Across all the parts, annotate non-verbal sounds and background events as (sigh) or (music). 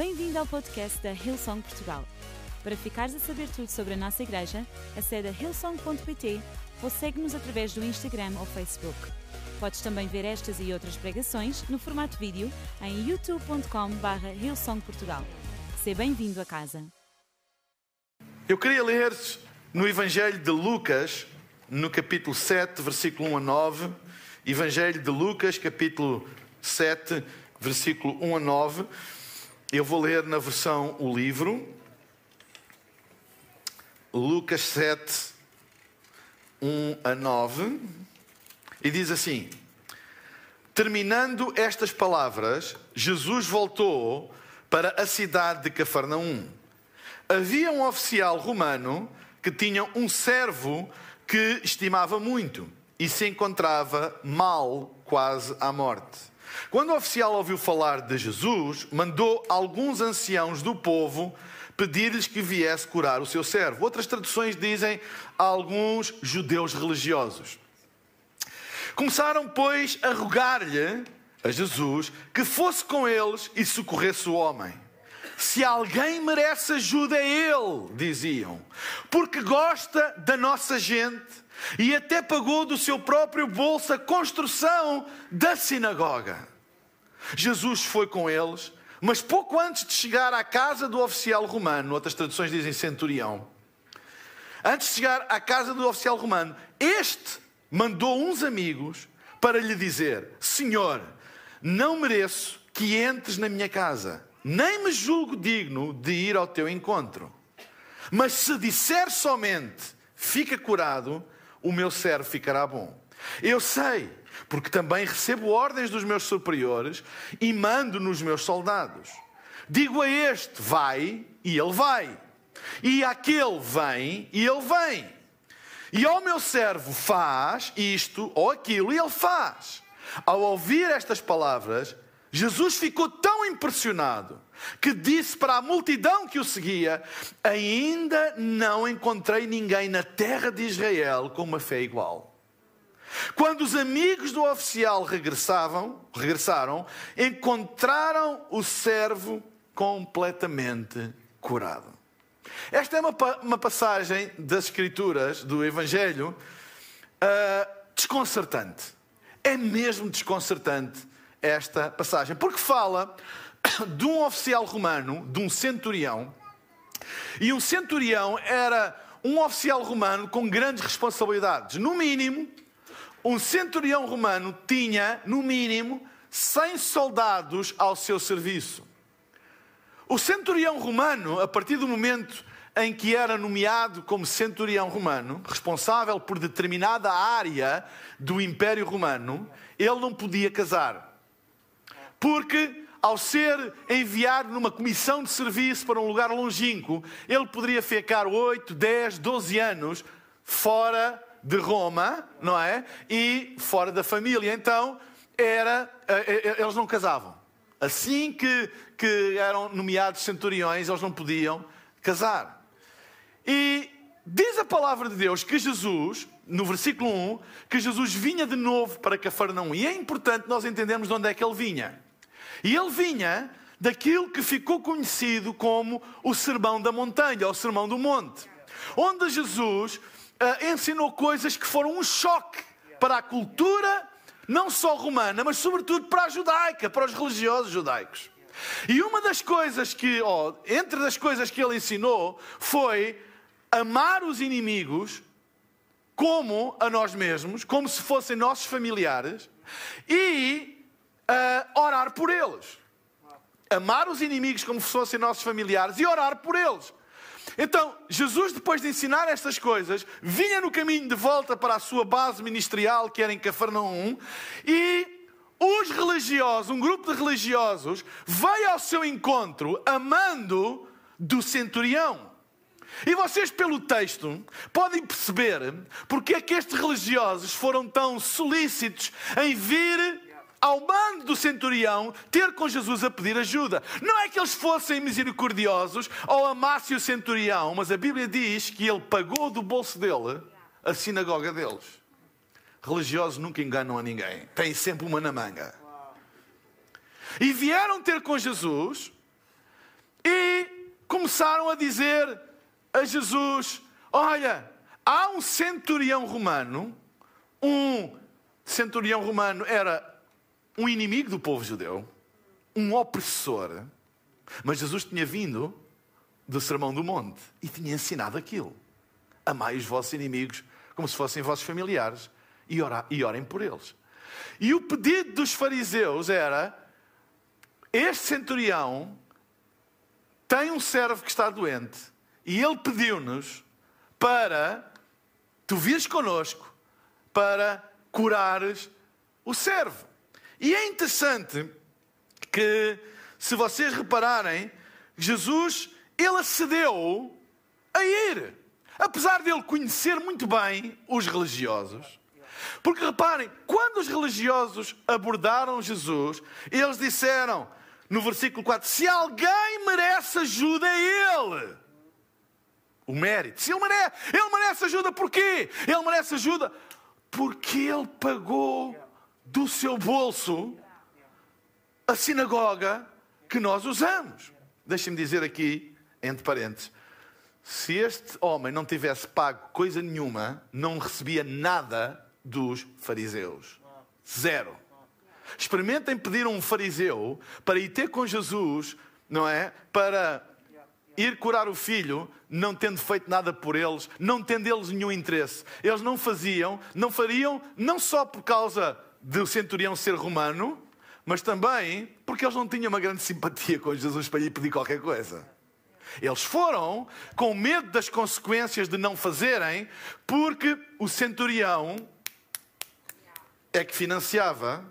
Bem-vindo ao podcast da Hillsong Portugal. Para ficares a saber tudo sobre a nossa igreja, acede a hillsong.pt ou segue-nos através do Instagram ou Facebook. Podes também ver estas e outras pregações no formato vídeo em youtube.com.br hillsongportugal. Seja bem-vindo a casa. Eu queria ler no Evangelho de Lucas, no capítulo 7, versículo 1 a 9. Evangelho de Lucas, capítulo 7, versículo 1 a 9. Eu vou ler na versão o livro. Lucas 7, 1 a 9. E diz assim: Terminando estas palavras, Jesus voltou para a cidade de Cafarnaum. Havia um oficial romano que tinha um servo que estimava muito e se encontrava mal, quase à morte. Quando o oficial ouviu falar de Jesus, mandou alguns anciãos do povo pedir-lhes que viesse curar o seu servo. Outras traduções dizem alguns judeus religiosos. Começaram, pois, a rogar-lhe a Jesus que fosse com eles e socorresse o homem. Se alguém merece ajuda, é ele, diziam, porque gosta da nossa gente e até pagou do seu próprio bolso a construção da sinagoga. Jesus foi com eles, mas pouco antes de chegar à casa do oficial romano, outras traduções dizem centurião, antes de chegar à casa do oficial romano, este mandou uns amigos para lhe dizer: Senhor, não mereço que entres na minha casa, nem me julgo digno de ir ao teu encontro. Mas se disser somente, fica curado, o meu servo ficará bom. Eu sei porque também recebo ordens dos meus superiores e mando nos meus soldados. Digo a este, vai, e ele vai. E àquele, vem, e ele vem. E ao meu servo, faz isto ou aquilo, e ele faz. Ao ouvir estas palavras, Jesus ficou tão impressionado que disse para a multidão que o seguia: Ainda não encontrei ninguém na terra de Israel com uma fé igual. Quando os amigos do oficial regressavam, regressaram, encontraram o servo completamente curado. Esta é uma, uma passagem das Escrituras, do Evangelho, uh, desconcertante. É mesmo desconcertante esta passagem, porque fala (coughs) de um oficial romano, de um centurião, e um centurião era um oficial romano com grandes responsabilidades. No mínimo, um centurião romano tinha, no mínimo, 100 soldados ao seu serviço. O centurião romano, a partir do momento em que era nomeado como centurião romano, responsável por determinada área do Império Romano, ele não podia casar. Porque, ao ser enviado numa comissão de serviço para um lugar longínquo, ele poderia ficar 8, 10, 12 anos fora de Roma, não é? E fora da família. Então, era, eh, eh, eh, eles não casavam. Assim que, que eram nomeados centuriões, eles não podiam casar. E diz a palavra de Deus que Jesus, no versículo 1, que Jesus vinha de novo para Cafarnaum. E é importante nós entendermos de onde é que ele vinha. E ele vinha daquilo que ficou conhecido como o Sermão da Montanha, ou o Sermão do Monte. Onde Jesus uh, ensinou coisas que foram um choque para a cultura, não só romana, mas sobretudo para a judaica, para os religiosos judaicos. E uma das coisas que, oh, entre as coisas que ele ensinou, foi amar os inimigos como a nós mesmos, como se fossem nossos familiares, e uh, orar por eles. Amar os inimigos como se fossem nossos familiares e orar por eles. Então, Jesus, depois de ensinar estas coisas, vinha no caminho de volta para a sua base ministerial, que era em Cafarnaum, e os religiosos, um grupo de religiosos, veio ao seu encontro amando do centurião. E vocês, pelo texto, podem perceber porque é que estes religiosos foram tão solícitos em vir ao mando do centurião ter com Jesus a pedir ajuda. Não é que eles fossem misericordiosos ou amassem o centurião, mas a Bíblia diz que ele pagou do bolso dele a sinagoga deles. Religiosos nunca enganam a ninguém, têm sempre uma na manga. E vieram ter com Jesus e começaram a dizer a Jesus: Olha, há um centurião romano, um centurião romano era um inimigo do povo judeu, um opressor, mas Jesus tinha vindo do Sermão do Monte e tinha ensinado aquilo. Amai os vossos inimigos como se fossem vossos familiares e, e orem por eles. E o pedido dos fariseus era: este centurião tem um servo que está doente e ele pediu-nos para tu vires conosco para curares o servo. E é interessante que, se vocês repararem, Jesus, ele acedeu a ir. Apesar dele conhecer muito bem os religiosos. Porque reparem, quando os religiosos abordaram Jesus, eles disseram, no versículo 4, se alguém merece ajuda, é ele. O mérito. Se ele merece, ele merece ajuda porquê? Ele merece ajuda porque ele pagou do seu bolso a sinagoga que nós usamos. Deixem-me dizer aqui, entre parênteses, se este homem não tivesse pago coisa nenhuma, não recebia nada dos fariseus. Zero. Experimentem pedir a um fariseu para ir ter com Jesus, não é? Para ir curar o filho, não tendo feito nada por eles, não tendo eles nenhum interesse. Eles não faziam, não fariam, não só por causa do centurião ser romano, mas também porque eles não tinham uma grande simpatia com Jesus para lhe pedir qualquer coisa. Eles foram com medo das consequências de não fazerem, porque o centurião é que financiava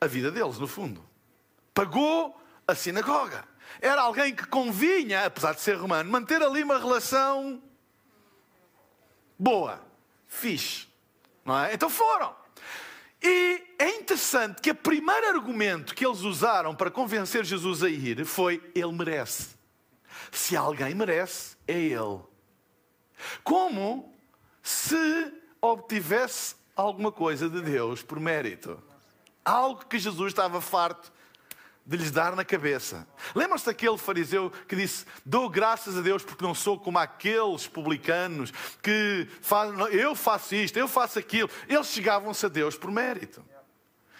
a vida deles, no fundo. Pagou a sinagoga. Era alguém que convinha, apesar de ser romano, manter ali uma relação boa, fixe. Não é? Então foram. E é interessante que o primeiro argumento que eles usaram para convencer Jesus a ir foi: Ele merece. Se alguém merece, é Ele. Como se obtivesse alguma coisa de Deus por mérito. Algo que Jesus estava farto de lhes dar na cabeça. Lembram-se daquele fariseu que disse: Dou graças a Deus porque não sou como aqueles publicanos que fazem, eu faço isto, eu faço aquilo. Eles chegavam-se a Deus por mérito.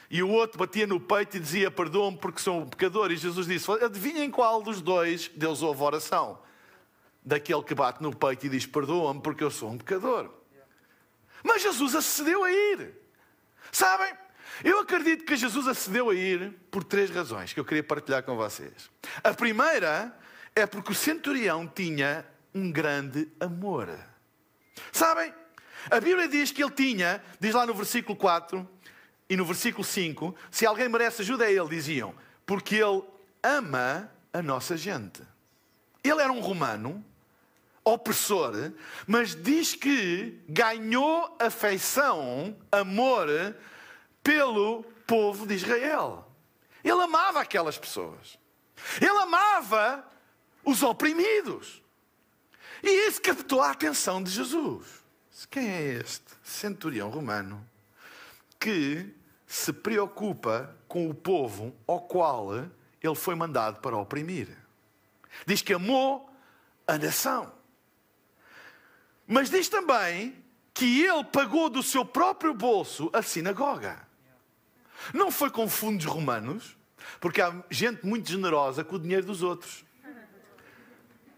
E o outro batia no peito e dizia: Perdoa-me porque sou um pecador. E Jesus disse: Adivinhem qual dos dois Deus ouve a oração? Daquele que bate no peito e diz: Perdoa-me porque eu sou um pecador. Mas Jesus acedeu a ir. Sabem? Eu acredito que Jesus acedeu a ir por três razões que eu queria partilhar com vocês. A primeira é porque o centurião tinha um grande amor. Sabem? A Bíblia diz que ele tinha, diz lá no versículo 4 e no versículo 5, se alguém merece ajuda a ele, diziam, porque ele ama a nossa gente. Ele era um romano, opressor, mas diz que ganhou afeição, amor pelo povo de Israel. Ele amava aquelas pessoas. Ele amava os oprimidos. E isso captou a atenção de Jesus. Quem é este centurião romano que se preocupa com o povo ao qual ele foi mandado para oprimir? Diz que amou a nação. Mas diz também que ele pagou do seu próprio bolso a sinagoga. Não foi com fundos romanos, porque há gente muito generosa com o dinheiro dos outros.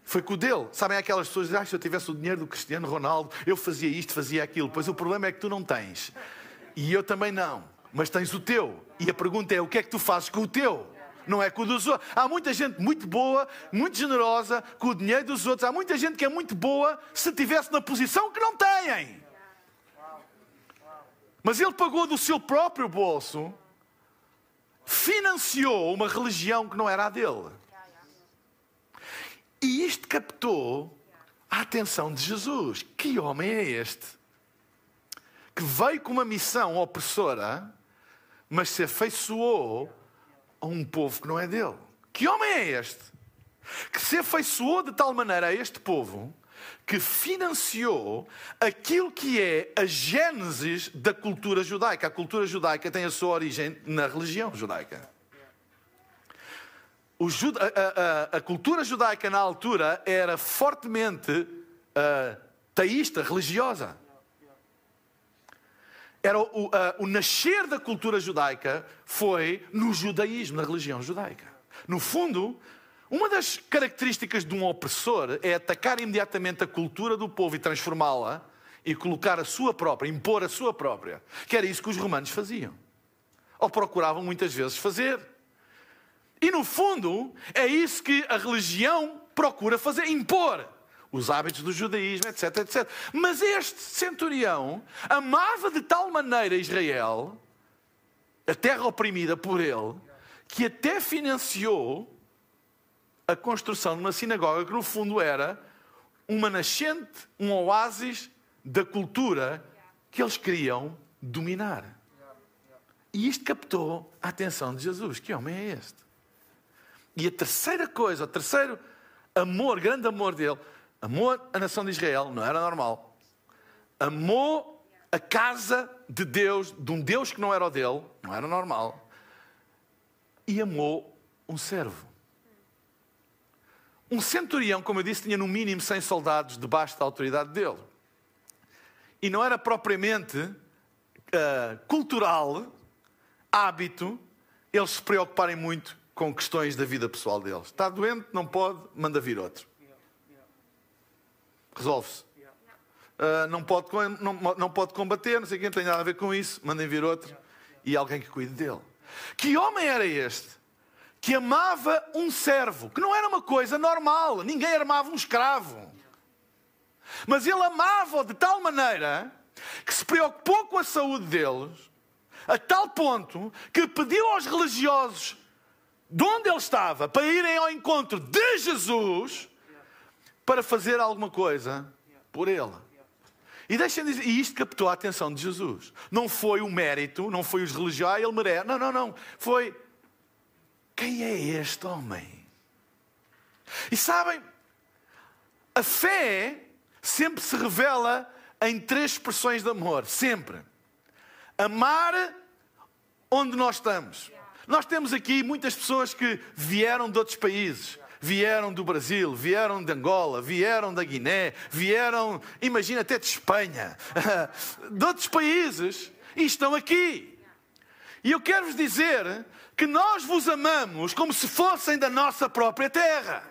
Foi com o dele. Sabem aquelas pessoas que dizem, ah, se eu tivesse o dinheiro do Cristiano Ronaldo, eu fazia isto, fazia aquilo. Pois o problema é que tu não tens. E eu também não. Mas tens o teu. E a pergunta é, o que é que tu fazes com o teu? Não é com o dos outros. Há muita gente muito boa, muito generosa, com o dinheiro dos outros. Há muita gente que é muito boa se estivesse na posição que não têm. Mas ele pagou do seu próprio bolso, financiou uma religião que não era a dele. E isto captou a atenção de Jesus. Que homem é este? Que veio com uma missão opressora, mas se afeiçoou a um povo que não é dele. Que homem é este? Que se afeiçoou de tal maneira a este povo que financiou aquilo que é a gênesis da cultura judaica. A cultura judaica tem a sua origem na religião judaica. juda, a, a, a, cultura judaica na altura era fortemente uh, teísta, religiosa. Era o, uh, o nascer da cultura judaica foi no judaísmo, na religião judaica. No fundo, uma das características de um opressor é atacar imediatamente a cultura do povo e transformá-la e colocar a sua própria, impor a sua própria. Que era isso que os romanos faziam. Ou procuravam muitas vezes fazer. E no fundo, é isso que a religião procura fazer, impor os hábitos do judaísmo, etc, etc. Mas este centurião amava de tal maneira Israel, a terra oprimida por ele, que até financiou a construção de uma sinagoga que no fundo era uma nascente, um oásis da cultura que eles queriam dominar. E isto captou a atenção de Jesus. Que homem é este? E a terceira coisa, o terceiro amor, grande amor dele, amou a nação de Israel, não era normal. Amou a casa de Deus, de um Deus que não era o dele, não era normal. E amou um servo. Um centurião, como eu disse, tinha no mínimo 100 soldados debaixo da autoridade dele. E não era propriamente uh, cultural, hábito, eles se preocuparem muito com questões da vida pessoal deles. Está doente, não pode, manda vir outro. Resolve-se. Uh, não, pode, não, não pode combater, não sei quem tem nada a ver com isso, mandem vir outro e alguém que cuide dele. Que homem era este? Que amava um servo, que não era uma coisa normal, ninguém amava um escravo. Mas ele amava-o de tal maneira que se preocupou com a saúde deles, a tal ponto que pediu aos religiosos de onde ele estava para irem ao encontro de Jesus para fazer alguma coisa por ele. E deixem dizer, e isto captou a atenção de Jesus. Não foi o mérito, não foi os religiosos, ah, ele merece. Não, não, não. Foi quem é este homem? E sabem, a fé sempre se revela em três expressões de amor. Sempre. Amar onde nós estamos. Nós temos aqui muitas pessoas que vieram de outros países. Vieram do Brasil, vieram de Angola, vieram da Guiné, vieram, imagina, até de Espanha, (laughs) de outros países, e estão aqui. E eu quero vos dizer que nós vos amamos como se fossem da nossa própria terra.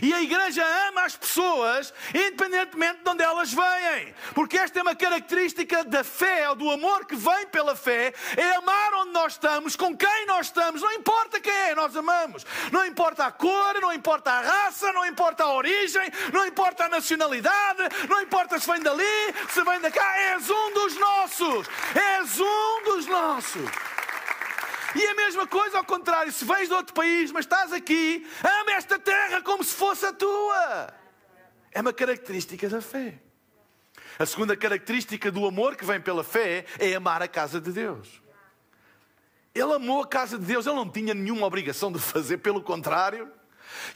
E a igreja ama as pessoas, independentemente de onde elas vêm. Porque esta é uma característica da fé, ou do amor que vem pela fé, é amar onde nós estamos, com quem nós estamos, não importa quem é, nós amamos. Não importa a cor, não importa a raça, não importa a origem, não importa a nacionalidade, não importa se vem dali, se vem da cá, és um dos nossos. És um dos nossos. E a mesma coisa ao contrário, se vens de outro país, mas estás aqui, ama esta terra como se fosse a tua. É uma característica da fé. A segunda característica do amor que vem pela fé é amar a casa de Deus. Ele amou a casa de Deus, ele não tinha nenhuma obrigação de fazer, pelo contrário,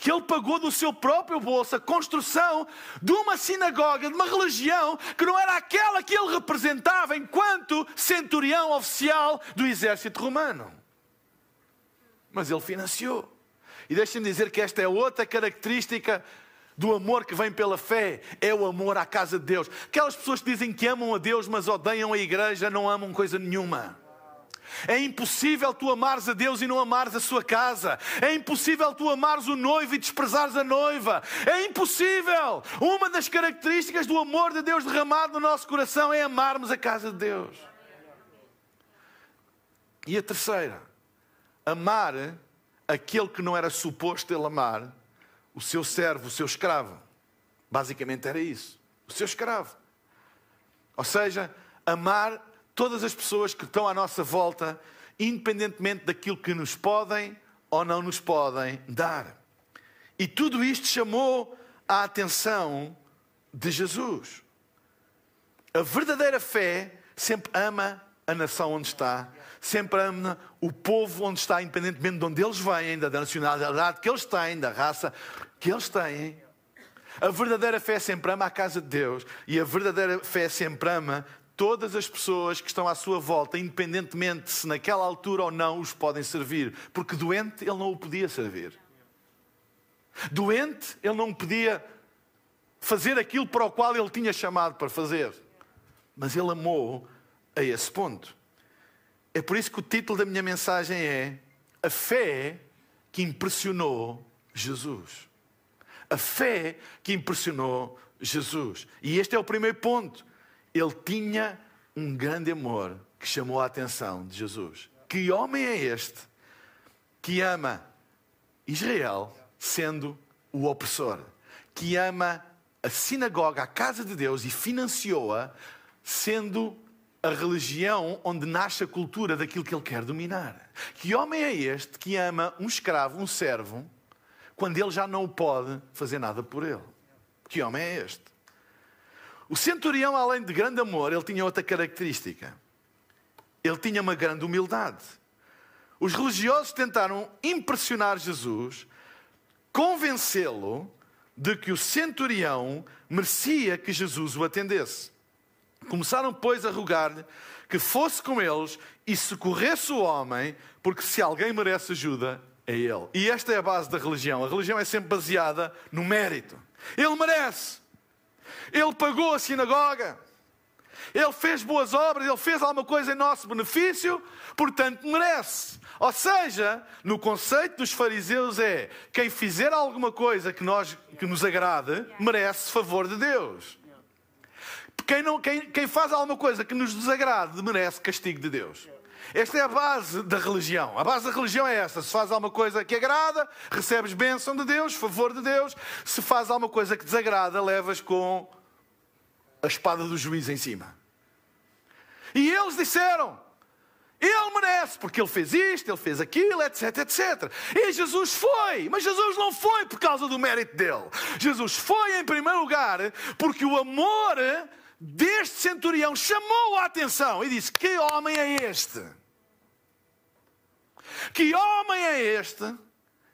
que ele pagou do seu próprio bolso a construção de uma sinagoga, de uma religião que não era aquela que ele representava enquanto centurião oficial do exército romano mas ele financiou. E deixem-me dizer que esta é outra característica do amor que vem pela fé, é o amor à casa de Deus. Aquelas pessoas que dizem que amam a Deus, mas odeiam a igreja, não amam coisa nenhuma. É impossível tu amares a Deus e não amares a sua casa. É impossível tu amares o noivo e desprezares a noiva. É impossível. Uma das características do amor de Deus derramado no nosso coração é amarmos a casa de Deus. E a terceira, amar aquele que não era suposto ele amar, o seu servo, o seu escravo. Basicamente era isso. O seu escravo. Ou seja, amar todas as pessoas que estão à nossa volta, independentemente daquilo que nos podem ou não nos podem dar. E tudo isto chamou a atenção de Jesus. A verdadeira fé sempre ama a nação onde está sempre ama o povo onde está, independentemente de onde eles vêm, da nacionalidade que eles têm, da raça que eles têm. A verdadeira fé sempre ama a casa de Deus e a verdadeira fé sempre ama todas as pessoas que estão à sua volta, independentemente se naquela altura ou não os podem servir, porque doente ele não o podia servir. Doente, ele não podia fazer aquilo para o qual ele tinha chamado para fazer. Mas ele amou a esse ponto. É por isso que o título da minha mensagem é A fé que impressionou Jesus. A fé que impressionou Jesus. E este é o primeiro ponto. Ele tinha um grande amor que chamou a atenção de Jesus. Que homem é este que ama Israel sendo o opressor? Que ama a sinagoga, a casa de Deus e financiou-a sendo a religião onde nasce a cultura daquilo que ele quer dominar. Que homem é este que ama um escravo, um servo, quando ele já não pode fazer nada por ele? Que homem é este? O centurião, além de grande amor, ele tinha outra característica. Ele tinha uma grande humildade. Os religiosos tentaram impressionar Jesus, convencê-lo de que o centurião merecia que Jesus o atendesse. Começaram, pois, a rogar-lhe que fosse com eles e socorresse o homem, porque se alguém merece ajuda, é ele. E esta é a base da religião. A religião é sempre baseada no mérito. Ele merece. Ele pagou a sinagoga. Ele fez boas obras, ele fez alguma coisa em nosso benefício, portanto merece. Ou seja, no conceito dos fariseus é quem fizer alguma coisa que, nós, que nos agrade, merece favor de Deus. Quem, não, quem, quem faz alguma coisa que nos desagrade, merece castigo de Deus. Esta é a base da religião. A base da religião é esta. Se faz alguma coisa que agrada, recebes bênção de Deus, favor de Deus. Se faz alguma coisa que desagrada, levas com a espada do juiz em cima. E eles disseram: Ele merece, porque ele fez isto, ele fez aquilo, etc, etc. E Jesus foi, mas Jesus não foi por causa do mérito dele. Jesus foi, em primeiro lugar, porque o amor deste centurião chamou a atenção e disse: Que homem é este? Que homem é este?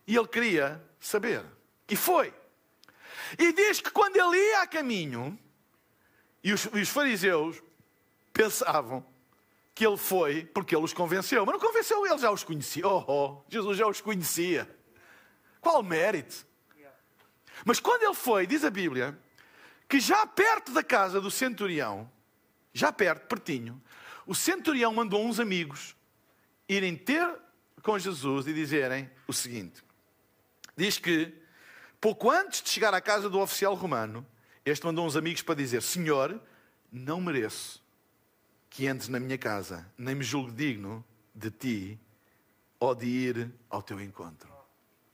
E ele queria saber. E foi. E diz que quando ele ia a caminho, e os, e os fariseus pensavam que ele foi porque ele os convenceu. Mas não convenceu, ele já os conhecia. Oh, oh, Jesus já os conhecia. Qual mérito? Mas quando ele foi, diz a Bíblia, que já perto da casa do centurião, já perto, pertinho, o centurião mandou uns amigos irem ter com Jesus e dizerem o seguinte: diz que, pouco antes de chegar à casa do oficial romano, este mandou uns amigos para dizer: Senhor, não mereço que entres na minha casa, nem me julgue digno de ti ou de ir ao teu encontro.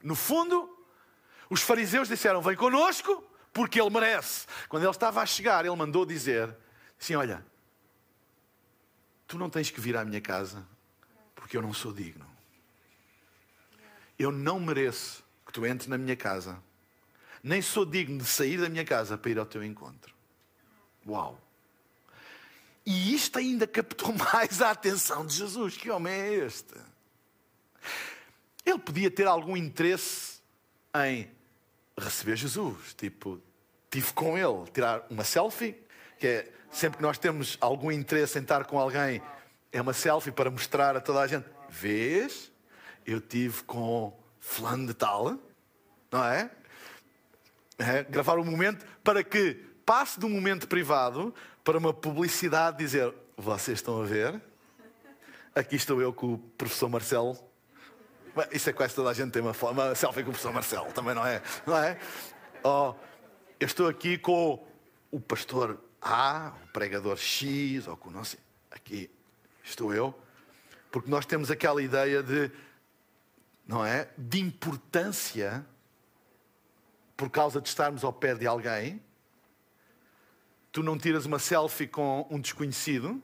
No fundo, os fariseus disseram: Vem conosco, porque ele merece. Quando ele estava a chegar, ele mandou dizer assim: Olha, tu não tens que vir à minha casa, porque eu não sou digno. Eu não mereço que tu entres na minha casa, nem sou digno de sair da minha casa para ir ao teu encontro. Uau! E isto ainda captou (laughs) mais a atenção de Jesus. Que homem é este? Ele podia ter algum interesse em receber Jesus. Tipo, tive com ele, tirar uma selfie, que é sempre que nós temos algum interesse em estar com alguém, é uma selfie para mostrar a toda a gente: vês, eu tive com fulano de tal, não é? é? Gravar um momento para que passe de um momento privado para uma publicidade dizer: Vocês estão a ver? Aqui estou eu com o professor Marcelo. Isso é quase toda a gente tem uma, uma selfie com o professor Marcelo, também não é? Não é? Oh, eu estou aqui com o pastor A, o pregador X, ou com o nosso. Aqui estou eu. Porque nós temos aquela ideia de, não é? De importância por causa de estarmos ao pé de alguém tu não tiras uma selfie com um desconhecido,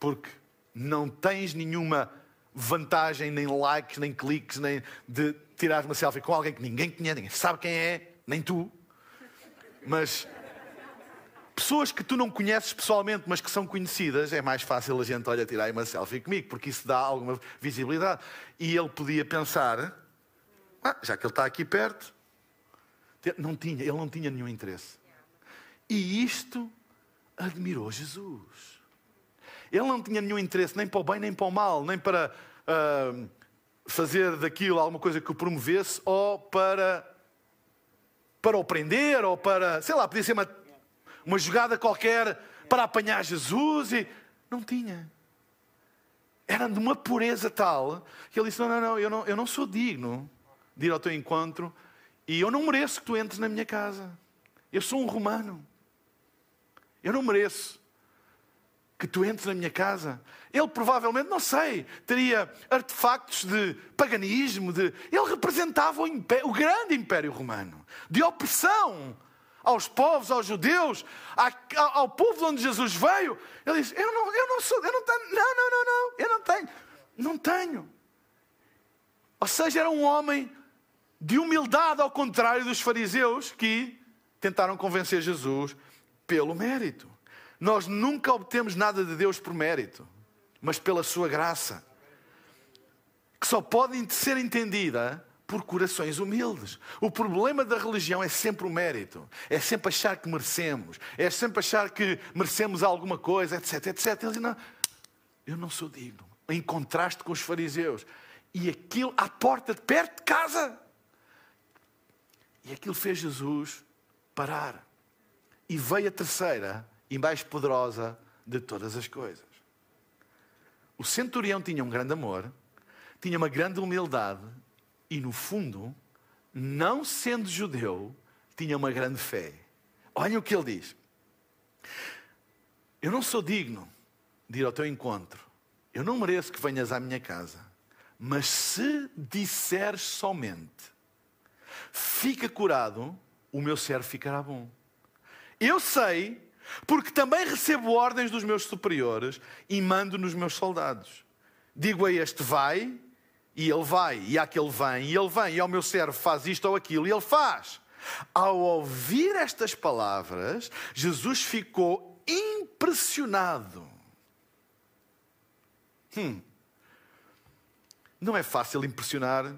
porque não tens nenhuma vantagem, nem likes, nem cliques, nem de tirar uma selfie com alguém que ninguém conhece, ninguém sabe quem é, nem tu. Mas pessoas que tu não conheces pessoalmente, mas que são conhecidas, é mais fácil a gente, olha, tirar uma selfie comigo, porque isso dá alguma visibilidade. E ele podia pensar, ah, já que ele está aqui perto, não tinha, ele não tinha nenhum interesse. E isto admirou Jesus. Ele não tinha nenhum interesse nem para o bem nem para o mal, nem para uh, fazer daquilo alguma coisa que o promovesse ou para para o prender ou para, sei lá, podia ser uma, uma jogada qualquer para apanhar Jesus e não tinha. Era de uma pureza tal que ele disse: Não, não, não, eu não, eu não sou digno de ir ao teu encontro e eu não mereço que tu entres na minha casa. Eu sou um romano. Eu não mereço que tu entres na minha casa. Ele provavelmente, não sei, teria artefactos de paganismo, de... ele representava o, império, o grande império romano, de opressão aos povos, aos judeus, ao povo de onde Jesus veio. Ele diz: Eu não, eu não sou, eu não tenho, não, não, não, não, eu não tenho, não tenho. Ou seja, era um homem de humildade, ao contrário dos fariseus que tentaram convencer Jesus pelo mérito. Nós nunca obtemos nada de Deus por mérito, mas pela sua graça, que só pode ser entendida por corações humildes. O problema da religião é sempre o mérito, é sempre achar que merecemos, é sempre achar que merecemos alguma coisa, etc, etc. Ele não, eu não sou digno. Em contraste com os fariseus. E aquilo à porta, perto de casa. E aquilo fez Jesus parar. E veio a terceira e mais poderosa de todas as coisas. O centurião tinha um grande amor, tinha uma grande humildade e, no fundo, não sendo judeu, tinha uma grande fé. Olha o que ele diz. Eu não sou digno de ir ao teu encontro. Eu não mereço que venhas à minha casa. Mas se disseres somente, fica curado, o meu servo ficará bom. Eu sei, porque também recebo ordens dos meus superiores e mando nos meus soldados. Digo a este, vai, e ele vai, e àquele vem, e ele vem, e ao meu servo faz isto ou aquilo, e ele faz. Ao ouvir estas palavras, Jesus ficou impressionado. Hum. Não é fácil impressionar.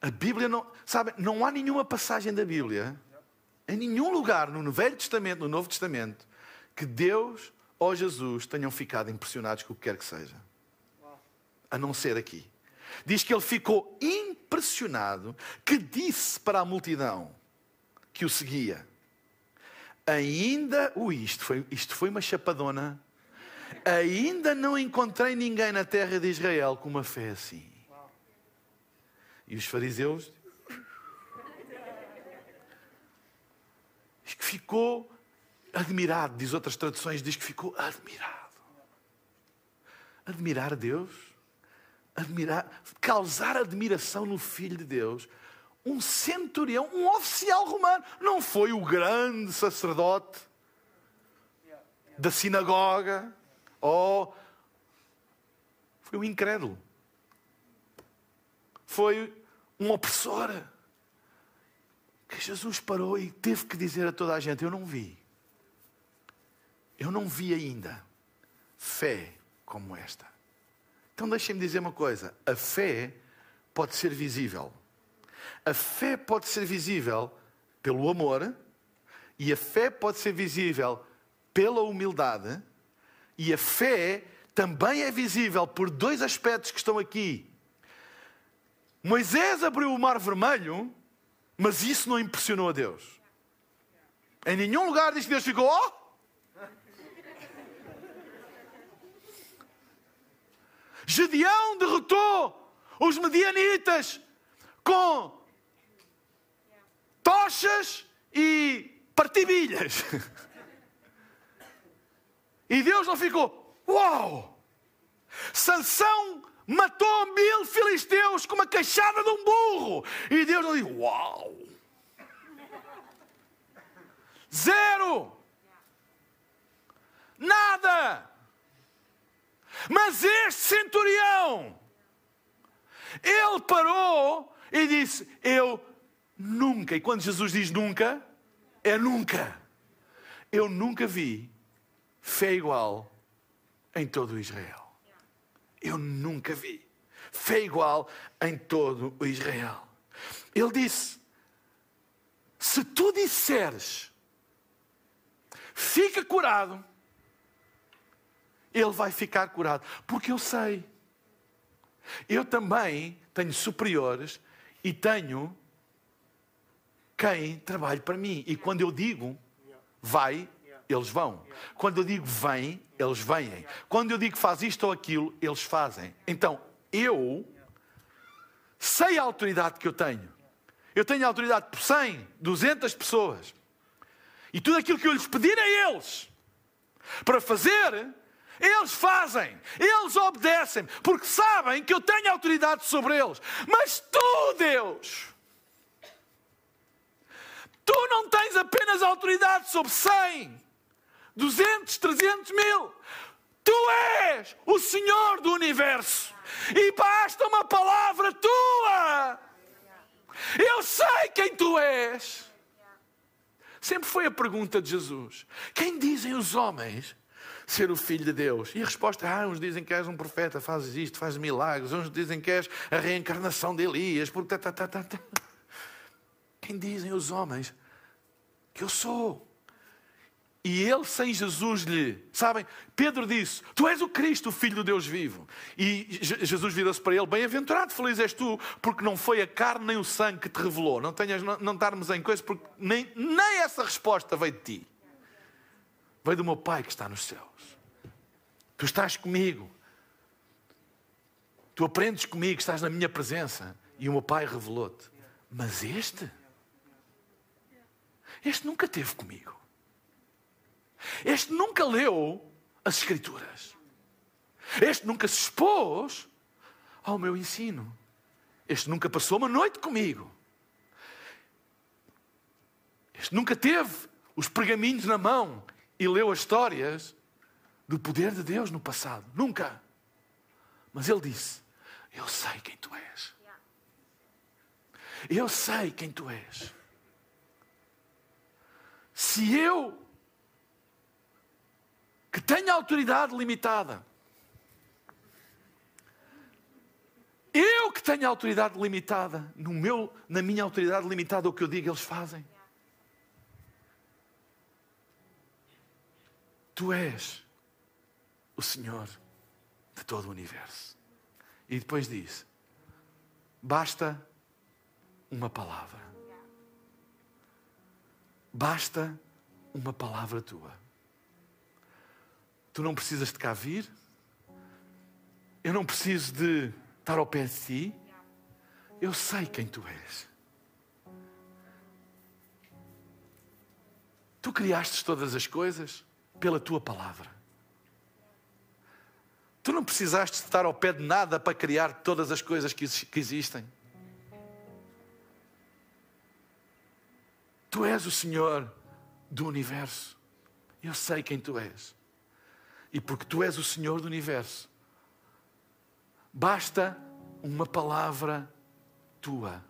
A Bíblia não. Sabe, não há nenhuma passagem da Bíblia, em nenhum lugar no Velho Testamento, no Novo Testamento, que Deus ou Jesus tenham ficado impressionados com o que quer que seja a não ser aqui. Diz que ele ficou impressionado, que disse para a multidão que o seguia: Ainda, ui, isto foi, isto foi uma chapadona. Ainda não encontrei ninguém na terra de Israel com uma fé assim. E os fariseus. Diz que ficou admirado, diz outras traduções, diz que ficou admirado. Admirar Deus admirar, causar admiração no Filho de Deus. Um centurião, um oficial romano, não foi o grande sacerdote da sinagoga, ou foi um incrédulo, foi um opressor. Que Jesus parou e teve que dizer a toda a gente: Eu não vi, eu não vi ainda fé como esta. Então deixem-me dizer uma coisa: a fé pode ser visível. A fé pode ser visível pelo amor, e a fé pode ser visível pela humildade, e a fé também é visível por dois aspectos que estão aqui. Moisés abriu o mar vermelho, mas isso não impressionou a Deus. Em nenhum lugar diz que Deus ficou, oh, Gedeão derrotou os medianitas com tochas e partibilhas. (laughs) E Deus não ficou, uau! Sansão matou mil filisteus com uma queixada de um burro. E Deus não disse, uau! Zero! Nada! Mas este centurião, ele parou e disse: Eu nunca, e quando Jesus diz nunca, é nunca. Eu nunca vi fé igual em todo Israel. Eu nunca vi fé igual em todo o Israel. Ele disse: Se tu disseres, fica curado, ele vai ficar curado. Porque eu sei. Eu também tenho superiores e tenho quem trabalhe para mim. E quando eu digo vai, eles vão. Quando eu digo vem, eles vêm. Quando eu digo faz isto ou aquilo, eles fazem. Então, eu sei a autoridade que eu tenho. Eu tenho autoridade por 100, 200 pessoas. E tudo aquilo que eu lhes pedir a eles para fazer, eles fazem, eles obedecem, porque sabem que eu tenho autoridade sobre eles. Mas tu, Deus, tu não tens apenas autoridade sobre 100, 200, 300 mil. Tu és o Senhor do universo. E basta uma palavra tua. Eu sei quem tu és. Sempre foi a pergunta de Jesus: Quem dizem os homens ser o filho de Deus? E a resposta é: ah, uns dizem que és um profeta, fazes isto, fazes milagres, uns dizem que és a reencarnação de Elias, porque tá, tá, tá. Quem dizem os homens que eu sou? E ele sem Jesus lhe, sabem? Pedro disse: Tu és o Cristo, o Filho do Deus vivo. E Jesus virou-se para ele: Bem-aventurado, feliz és tu, porque não foi a carne nem o sangue que te revelou. Não tenhas, não, não darmos em coisa, porque nem, nem essa resposta veio de ti. Veio do meu Pai que está nos céus. Tu estás comigo. Tu aprendes comigo, estás na minha presença. E o meu Pai revelou-te. Mas este, este nunca teve comigo. Este nunca leu as Escrituras. Este nunca se expôs ao meu ensino. Este nunca passou uma noite comigo. Este nunca teve os pergaminhos na mão e leu as histórias do poder de Deus no passado. Nunca. Mas ele disse: Eu sei quem tu és. Eu sei quem tu és. Se eu que tenho autoridade limitada. Eu que tenho autoridade limitada, no meu, na minha autoridade limitada, o que eu digo eles fazem. Tu és o Senhor de todo o universo. E depois diz: basta uma palavra. Basta uma palavra tua. Tu não precisas de cá vir. Eu não preciso de estar ao pé de ti. Eu sei quem tu és. Tu criaste todas as coisas pela tua palavra. Tu não precisaste estar ao pé de nada para criar todas as coisas que, existem. Tu és o Senhor do universo. Eu sei quem tu és e porque tu és o Senhor do universo, basta uma palavra tua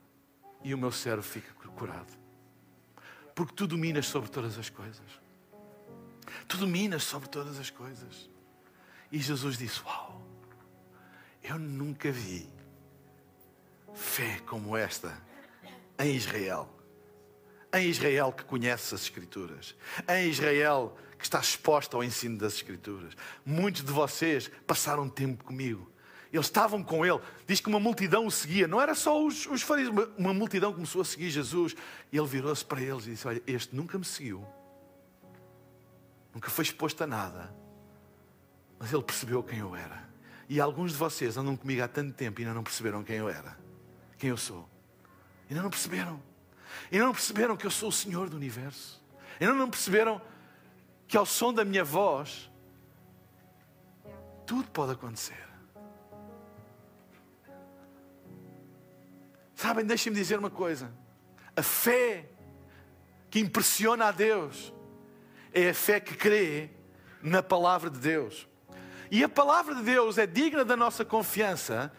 e o meu servo fica curado. Porque tu dominas sobre todas as coisas. Tu dominas sobre todas as coisas. E Jesus disse: Uau, eu nunca vi fé como esta em Israel. Em Israel que conhece as Escrituras. Em Israel que está exposta ao ensino das Escrituras. Muitos de vocês passaram tempo comigo. Eles estavam com ele. Diz que uma multidão o seguia. Não era só os, os fariseus. Uma, uma multidão começou a seguir Jesus. E ele virou-se para eles e disse: Olha, este nunca me seguiu. Nunca foi exposto a nada. Mas ele percebeu quem eu era. E alguns de vocês andam comigo há tanto tempo e ainda não perceberam quem eu era. Quem eu sou. Ainda não perceberam. Ainda não perceberam que eu sou o Senhor do universo. Ainda não perceberam que ao som da minha voz, tudo pode acontecer. Sabem, deixem-me dizer uma coisa. A fé que impressiona a Deus é a fé que crê na palavra de Deus. E a palavra de Deus é digna da nossa confiança,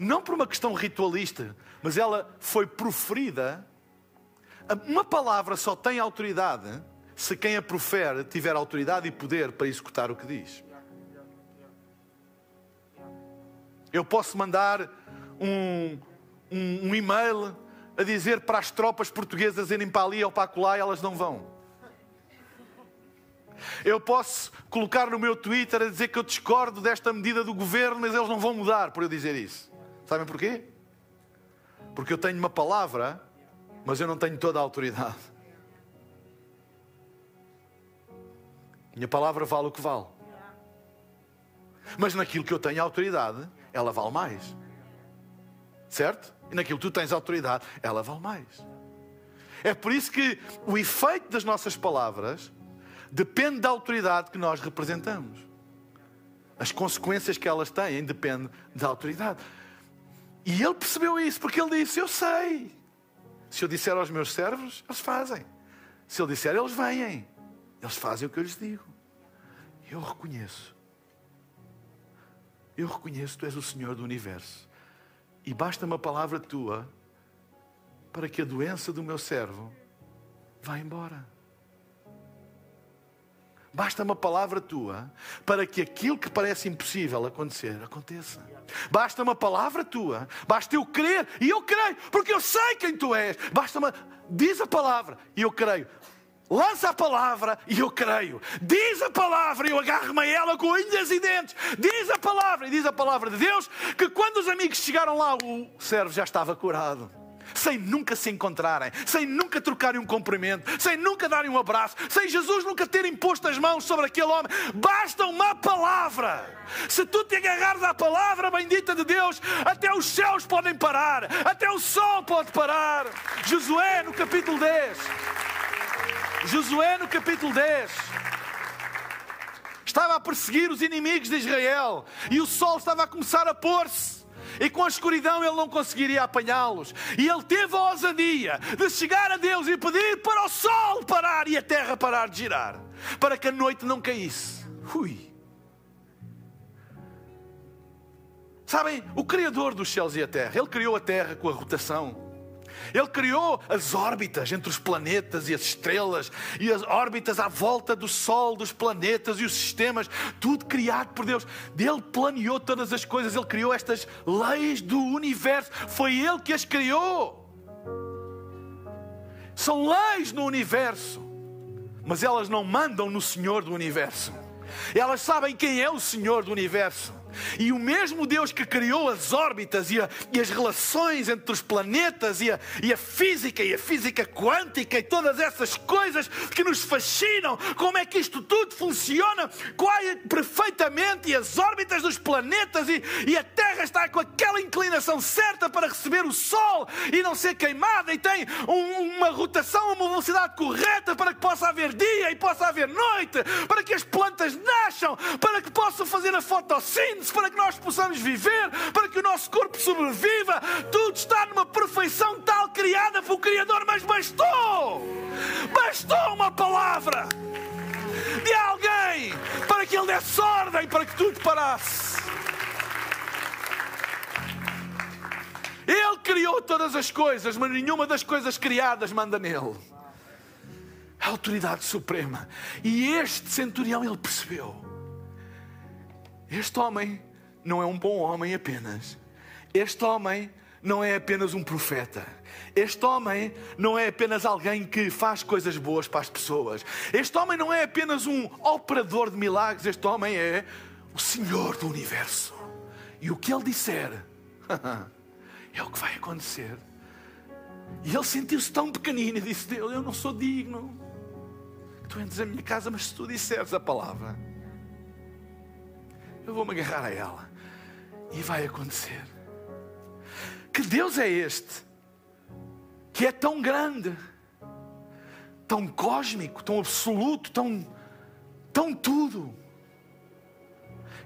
não por uma questão ritualista, mas ela foi proferida. Uma palavra só tem autoridade se quem a profere tiver autoridade e poder para executar o que diz. Eu posso mandar um, um, um e-mail a dizer para as tropas portuguesas irem para ali ou para acolá e elas não vão. Eu posso colocar no meu Twitter a dizer que eu discordo desta medida do governo, mas eles não vão mudar por eu dizer isso. Sabem porquê? Porque eu tenho uma palavra mas eu não tenho toda a autoridade. Minha palavra vale o que vale. Mas naquilo que eu tenho autoridade, ela vale mais. Certo? E naquilo que tu tens autoridade, ela vale mais. É por isso que o efeito das nossas palavras depende da autoridade que nós representamos. As consequências que elas têm dependem da autoridade. E ele percebeu isso, porque ele disse: Eu sei. Se eu disser aos meus servos, eles fazem. Se ele disser, eles vêm. Eles fazem o que eu lhes digo. Eu reconheço. Eu reconheço que tu és o Senhor do universo. E basta uma palavra tua para que a doença do meu servo vá embora. Basta uma palavra tua para que aquilo que parece impossível acontecer, aconteça. Basta uma palavra tua, basta eu crer, e eu creio, porque eu sei quem tu és. Basta uma. Diz a palavra, e eu creio. Lança a palavra e eu creio. Diz a palavra e eu agarro-me a ela com unhas e dentes. Diz a palavra e diz a palavra de Deus que quando os amigos chegaram lá, o servo já estava curado sem nunca se encontrarem, sem nunca trocarem um cumprimento, sem nunca darem um abraço, sem Jesus nunca ter imposto as mãos sobre aquele homem. Basta uma palavra. Se tu te agarrares à palavra bendita de Deus, até os céus podem parar, até o sol pode parar. Josué no capítulo 10. Josué no capítulo 10 estava a perseguir os inimigos de Israel e o sol estava a começar a pôr-se e com a escuridão ele não conseguiria apanhá-los. E ele teve a ousadia de chegar a Deus e pedir para o sol parar e a terra parar de girar, para que a noite não caísse. Ui. Sabem, o Criador dos céus e a terra, ele criou a terra com a rotação. Ele criou as órbitas entre os planetas e as estrelas, e as órbitas à volta do Sol, dos planetas e os sistemas, tudo criado por Deus. Ele planeou todas as coisas, ele criou estas leis do universo, foi ele que as criou. São leis no universo, mas elas não mandam no Senhor do universo. Elas sabem quem é o Senhor do universo. E o mesmo Deus que criou as órbitas e, a, e as relações entre os planetas e a, e a, física e a física quântica e todas essas coisas que nos fascinam, como é que isto tudo funciona quase perfeitamente e as órbitas dos planetas e, e a Terra está com aquela inclinação certa para receber o Sol e não ser queimada e tem um, uma rotação, uma velocidade correta para que possa haver dia e possa haver noite, para que as plantas nasçam, para que possam fazer a fotossíntese para que nós possamos viver, para que o nosso corpo sobreviva. Tudo está numa perfeição tal criada pelo Criador, mas bastou! Bastou uma palavra de alguém para que ele desse ordem para que tudo parasse. Ele criou todas as coisas, mas nenhuma das coisas criadas manda nele. A autoridade suprema. E este centurião ele percebeu. Este homem não é um bom homem apenas. Este homem não é apenas um profeta. Este homem não é apenas alguém que faz coisas boas para as pessoas. Este homem não é apenas um operador de milagres. Este homem é o Senhor do universo. E o que ele disser (laughs) é o que vai acontecer. E ele sentiu-se tão pequenino e disse: Deus, eu não sou digno. Tu entres na minha casa, mas se tu disseres a palavra eu vou me agarrar a ela. E vai acontecer. Que Deus é este? Que é tão grande, tão cósmico, tão absoluto, tão, tão tudo.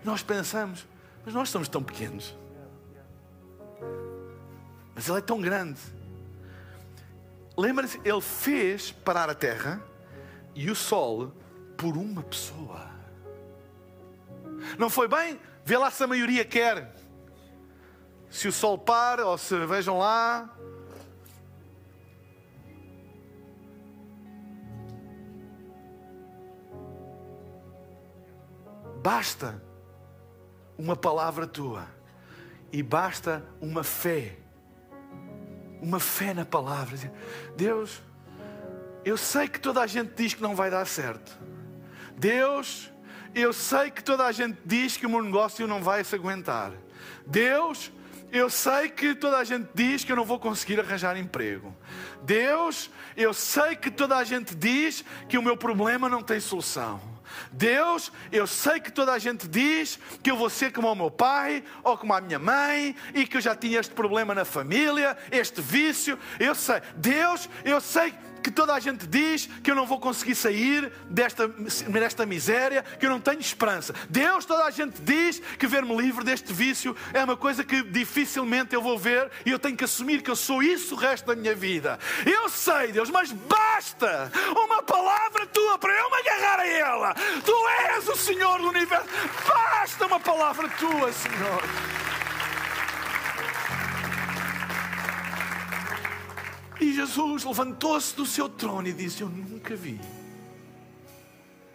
Nós pensamos, mas nós somos tão pequenos. Mas Ele é tão grande. Lembra-se, Ele fez parar a terra e o sol por uma pessoa. Não foi bem? Vê lá se a maioria quer. Se o sol para, ou se vejam lá. Basta uma palavra tua e basta uma fé. Uma fé na palavra. Deus, eu sei que toda a gente diz que não vai dar certo. Deus, eu sei que toda a gente diz que o meu negócio não vai se aguentar. Deus, eu sei que toda a gente diz que eu não vou conseguir arranjar emprego. Deus, eu sei que toda a gente diz que o meu problema não tem solução. Deus, eu sei que toda a gente diz que eu vou ser como o meu pai ou como a minha mãe e que eu já tinha este problema na família, este vício. Eu sei. Deus, eu sei que toda a gente diz que eu não vou conseguir sair desta, desta miséria, que eu não tenho esperança. Deus, toda a gente diz que ver-me livre deste vício é uma coisa que dificilmente eu vou ver e eu tenho que assumir que eu sou isso o resto da minha vida. Eu sei, Deus, mas basta uma palavra tua para eu me agarrar a ela. Tu és o Senhor do universo. Basta uma palavra tua, Senhor. E Jesus levantou-se do seu trono e disse: Eu nunca vi.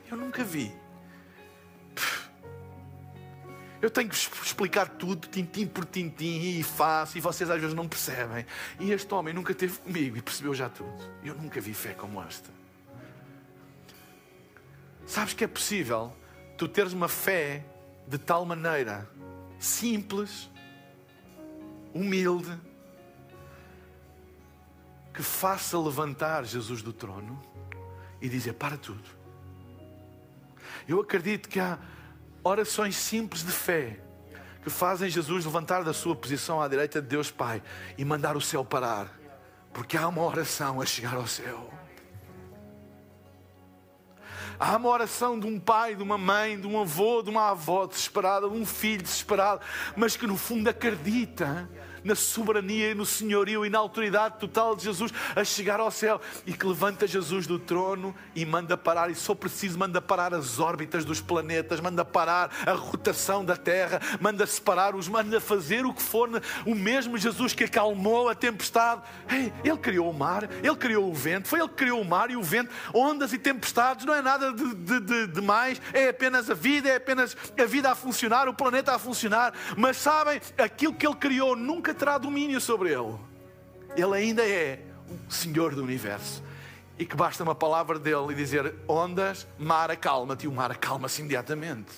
Eu nunca vi. Eu tenho que explicar tudo, tintim por tintim, e faço, e vocês às vezes não percebem. E este homem nunca esteve comigo e percebeu já tudo. Eu nunca vi fé como esta. Sabes que é possível tu teres uma fé de tal maneira simples, humilde, que faça levantar Jesus do trono e dizer: para tudo. Eu acredito que há orações simples de fé que fazem Jesus levantar da sua posição à direita de Deus Pai e mandar o céu parar, porque há uma oração a chegar ao céu. Há uma oração de um pai, de uma mãe, de um avô, de uma avó desesperada, de um filho desesperado, mas que no fundo acredita na soberania e no senhorio e na autoridade total de Jesus a chegar ao céu e que levanta Jesus do trono e manda parar, e só preciso, manda parar as órbitas dos planetas, manda parar a rotação da Terra, manda separar os, manda fazer o que for, o mesmo Jesus que acalmou a tempestade. Ei, ele criou o mar, ele criou o vento, foi ele que criou o mar e o vento, ondas e tempestades, não é nada de, de, de, de mais, é apenas a vida, é apenas a vida a funcionar, o planeta a funcionar. Mas sabem, aquilo que ele criou nunca terá domínio sobre ele. Ele ainda é o Senhor do universo. E que basta uma palavra dele e dizer: Ondas, mar, acalma-te. E o mar acalma-se imediatamente.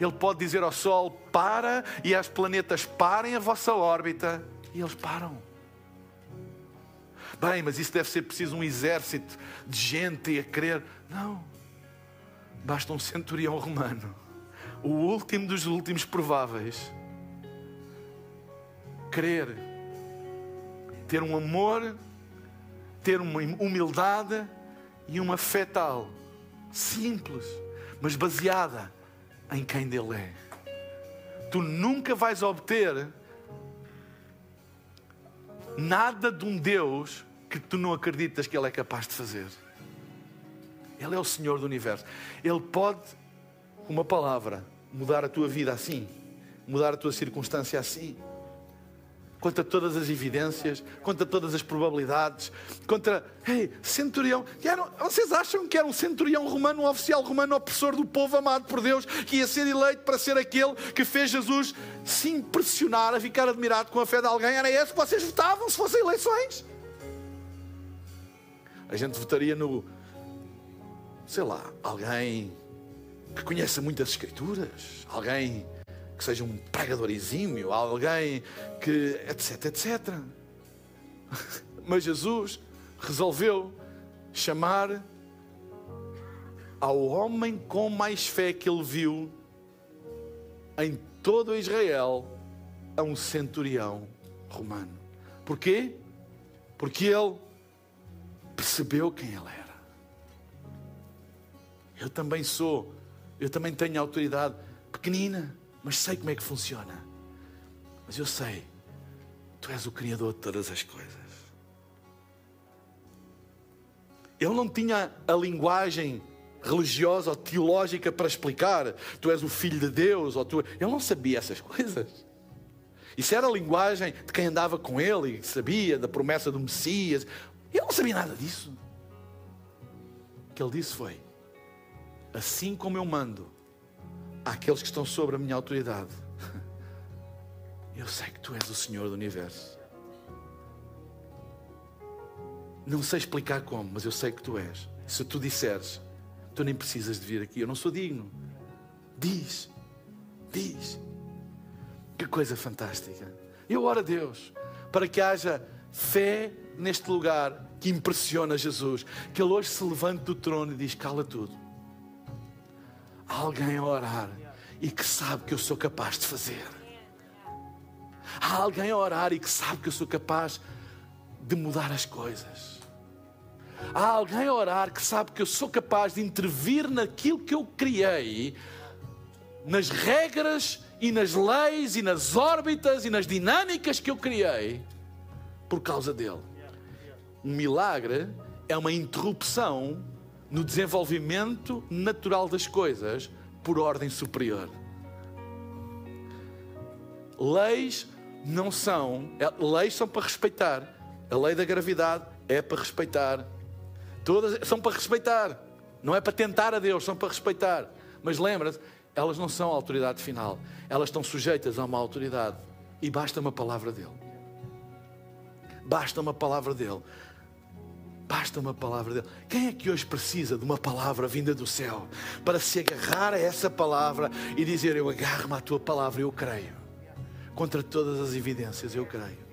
Ele pode dizer ao Sol: Para, e as planetas parem a vossa órbita. E eles param. Bem, mas isso deve ser preciso um exército de gente a querer. Não. Basta um centurião romano, o último dos últimos prováveis, querer ter um amor, ter uma humildade e uma fé tal, simples, mas baseada em quem Ele é. Tu nunca vais obter nada de um Deus que tu não acreditas que Ele é capaz de fazer. Ele é o Senhor do universo. Ele pode, com uma palavra, mudar a tua vida assim, mudar a tua circunstância assim contra todas as evidências, contra todas as probabilidades, contra. Ei, centurião. Era, vocês acham que era um centurião romano, um oficial romano, opressor do povo amado por Deus, que ia ser eleito para ser aquele que fez Jesus se impressionar, a ficar admirado com a fé de alguém? Era esse que vocês votavam se fossem eleições? A gente votaria no. Sei lá, alguém que conheça muitas escrituras, alguém que seja um pregador exímio, alguém que. etc, etc. (laughs) Mas Jesus resolveu chamar ao homem com mais fé que ele viu em todo Israel a um centurião romano. Porquê? Porque ele percebeu quem ele era. Eu também sou, eu também tenho autoridade pequenina mas sei como é que funciona. Mas eu sei, tu és o Criador de todas as coisas. Ele não tinha a linguagem religiosa ou teológica para explicar, tu és o filho de Deus, ou tu... ele não sabia essas coisas. Isso era a linguagem de quem andava com ele e sabia da promessa do Messias. Ele não sabia nada disso. O que ele disse foi: Assim como eu mando àqueles que estão sobre a minha autoridade. Eu sei que tu és o Senhor do universo. Não sei explicar como, mas eu sei que tu és. Se tu disseres, tu nem precisas de vir aqui, eu não sou digno. Diz, diz. Que coisa fantástica. Eu oro a Deus para que haja fé neste lugar que impressiona Jesus. Que Ele hoje se levante do trono e diz: cala tudo. Alguém a orar e que sabe que eu sou capaz de fazer. Há alguém a orar e que sabe que eu sou capaz de mudar as coisas. Há alguém a orar que sabe que eu sou capaz de intervir naquilo que eu criei, nas regras e nas leis e nas órbitas e nas dinâmicas que eu criei por causa dele. Um milagre é uma interrupção no desenvolvimento natural das coisas por ordem superior. Leis não são, é, leis são para respeitar. A lei da gravidade é para respeitar. Todas são para respeitar. Não é para tentar a Deus, são para respeitar. Mas lembra-se, elas não são a autoridade final. Elas estão sujeitas a uma autoridade. E basta uma palavra dele. Basta uma palavra dele. Basta uma palavra dele. Quem é que hoje precisa de uma palavra vinda do céu para se agarrar a essa palavra e dizer: Eu agarro-me à tua palavra, eu creio. Contra todas as evidências, eu creio.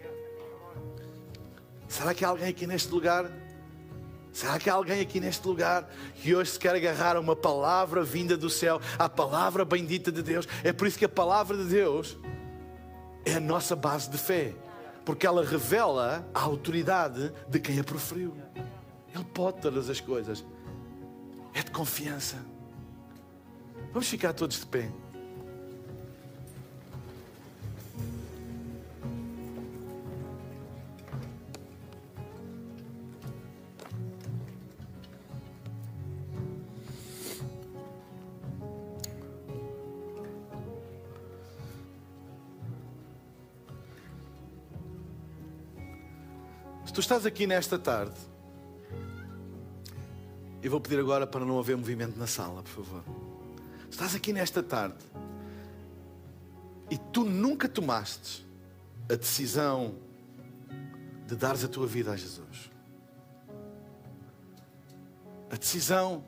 Será que há alguém aqui neste lugar Será que há alguém aqui neste lugar que hoje se quer agarrar a uma palavra vinda do céu, a palavra bendita de Deus? É por isso que a palavra de Deus é a nossa base de fé, porque ela revela a autoridade de quem a proferiu. Ele pode todas as coisas, é de confiança. Vamos ficar todos de pé. tu estás aqui nesta tarde, eu vou pedir agora para não haver movimento na sala, por favor. Estás aqui nesta tarde e tu nunca tomaste a decisão de dares a tua vida a Jesus. A decisão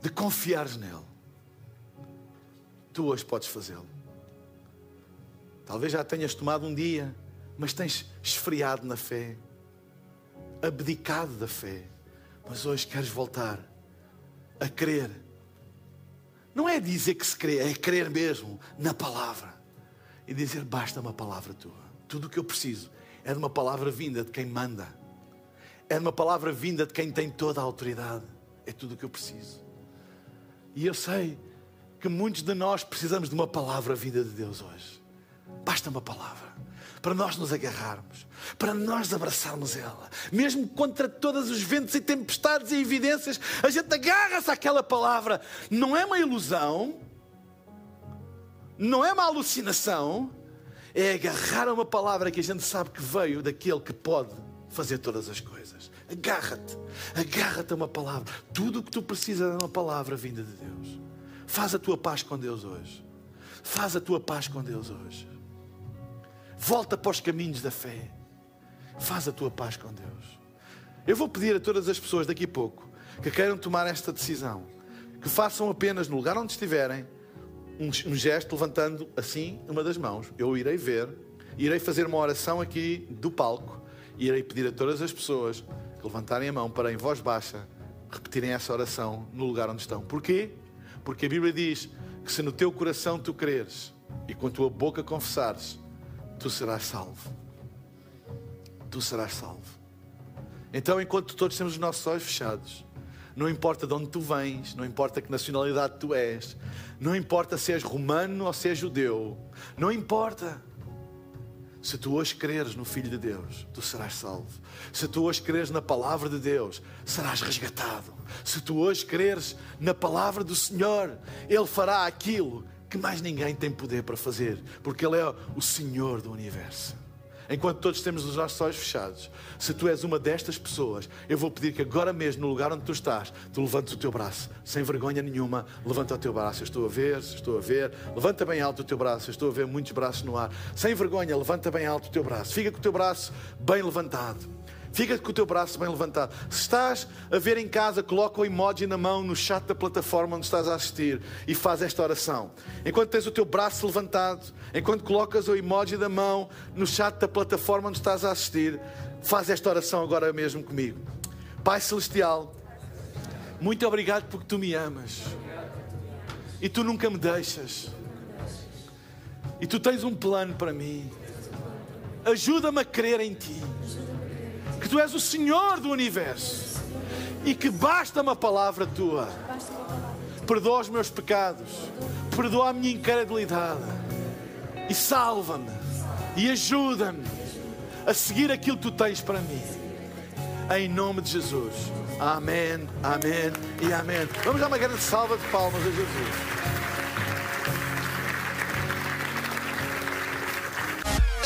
de confiares nele. Tu hoje podes fazê-lo. Talvez já tenhas tomado um dia mas tens esfriado na fé, abdicado da fé, mas hoje queres voltar a crer. Não é dizer que se crê, é crer mesmo na palavra e dizer: basta uma palavra tua. Tudo o que eu preciso é de uma palavra vinda de quem manda, é de uma palavra vinda de quem tem toda a autoridade. É tudo o que eu preciso. E eu sei que muitos de nós precisamos de uma palavra vinda de Deus hoje. Basta uma palavra para nós nos agarrarmos, para nós abraçarmos ela. Mesmo contra todos os ventos e tempestades e evidências, a gente agarra-se àquela palavra. Não é uma ilusão, não é uma alucinação, é agarrar a uma palavra que a gente sabe que veio daquele que pode fazer todas as coisas. Agarra-te, agarra-te a uma palavra. Tudo o que tu precisas é uma palavra vinda de Deus. Faz a tua paz com Deus hoje. Faz a tua paz com Deus hoje. Volta para os caminhos da fé. Faz a tua paz com Deus. Eu vou pedir a todas as pessoas daqui a pouco que queiram tomar esta decisão, que façam apenas no lugar onde estiverem um, um gesto levantando assim uma das mãos. Eu irei ver, irei fazer uma oração aqui do palco e irei pedir a todas as pessoas que levantarem a mão para em voz baixa repetirem essa oração no lugar onde estão. Porquê? Porque a Bíblia diz que se no teu coração tu creres e com a tua boca confessares, tu serás salvo. Tu serás salvo. Então, enquanto todos temos os nossos olhos fechados, não importa de onde tu vens, não importa que nacionalidade tu és, não importa se és romano ou se és judeu, não importa. Se tu hoje creres no Filho de Deus, tu serás salvo. Se tu hoje creres na palavra de Deus, serás resgatado. Se tu hoje creres na palavra do Senhor, Ele fará aquilo que mais ninguém tem poder para fazer, porque Ele é o Senhor do universo. Enquanto todos temos os nossos olhos fechados, se tu és uma destas pessoas, eu vou pedir que agora mesmo, no lugar onde tu estás, tu levantes o teu braço, sem vergonha nenhuma, levanta o teu braço. Eu estou a ver, estou a ver, levanta bem alto o teu braço, eu estou a ver muitos braços no ar. Sem vergonha, levanta bem alto o teu braço, fica com o teu braço bem levantado. Fica com o teu braço bem levantado. Se estás a ver em casa, coloca o emoji na mão no chat da plataforma onde estás a assistir e faz esta oração. Enquanto tens o teu braço levantado, enquanto colocas o emoji da mão no chat da plataforma onde estás a assistir, faz esta oração agora mesmo comigo. Pai Celestial, muito obrigado porque tu me amas e tu nunca me deixas. E tu tens um plano para mim. Ajuda-me a crer em ti que tu és o Senhor do universo e que basta uma palavra tua. Perdoa os meus pecados, perdoa a minha incredulidade e salva-me e ajuda-me a seguir aquilo que tu tens para mim. Em nome de Jesus. Amém, amém e amém. Vamos dar uma grande salva de palmas a Jesus.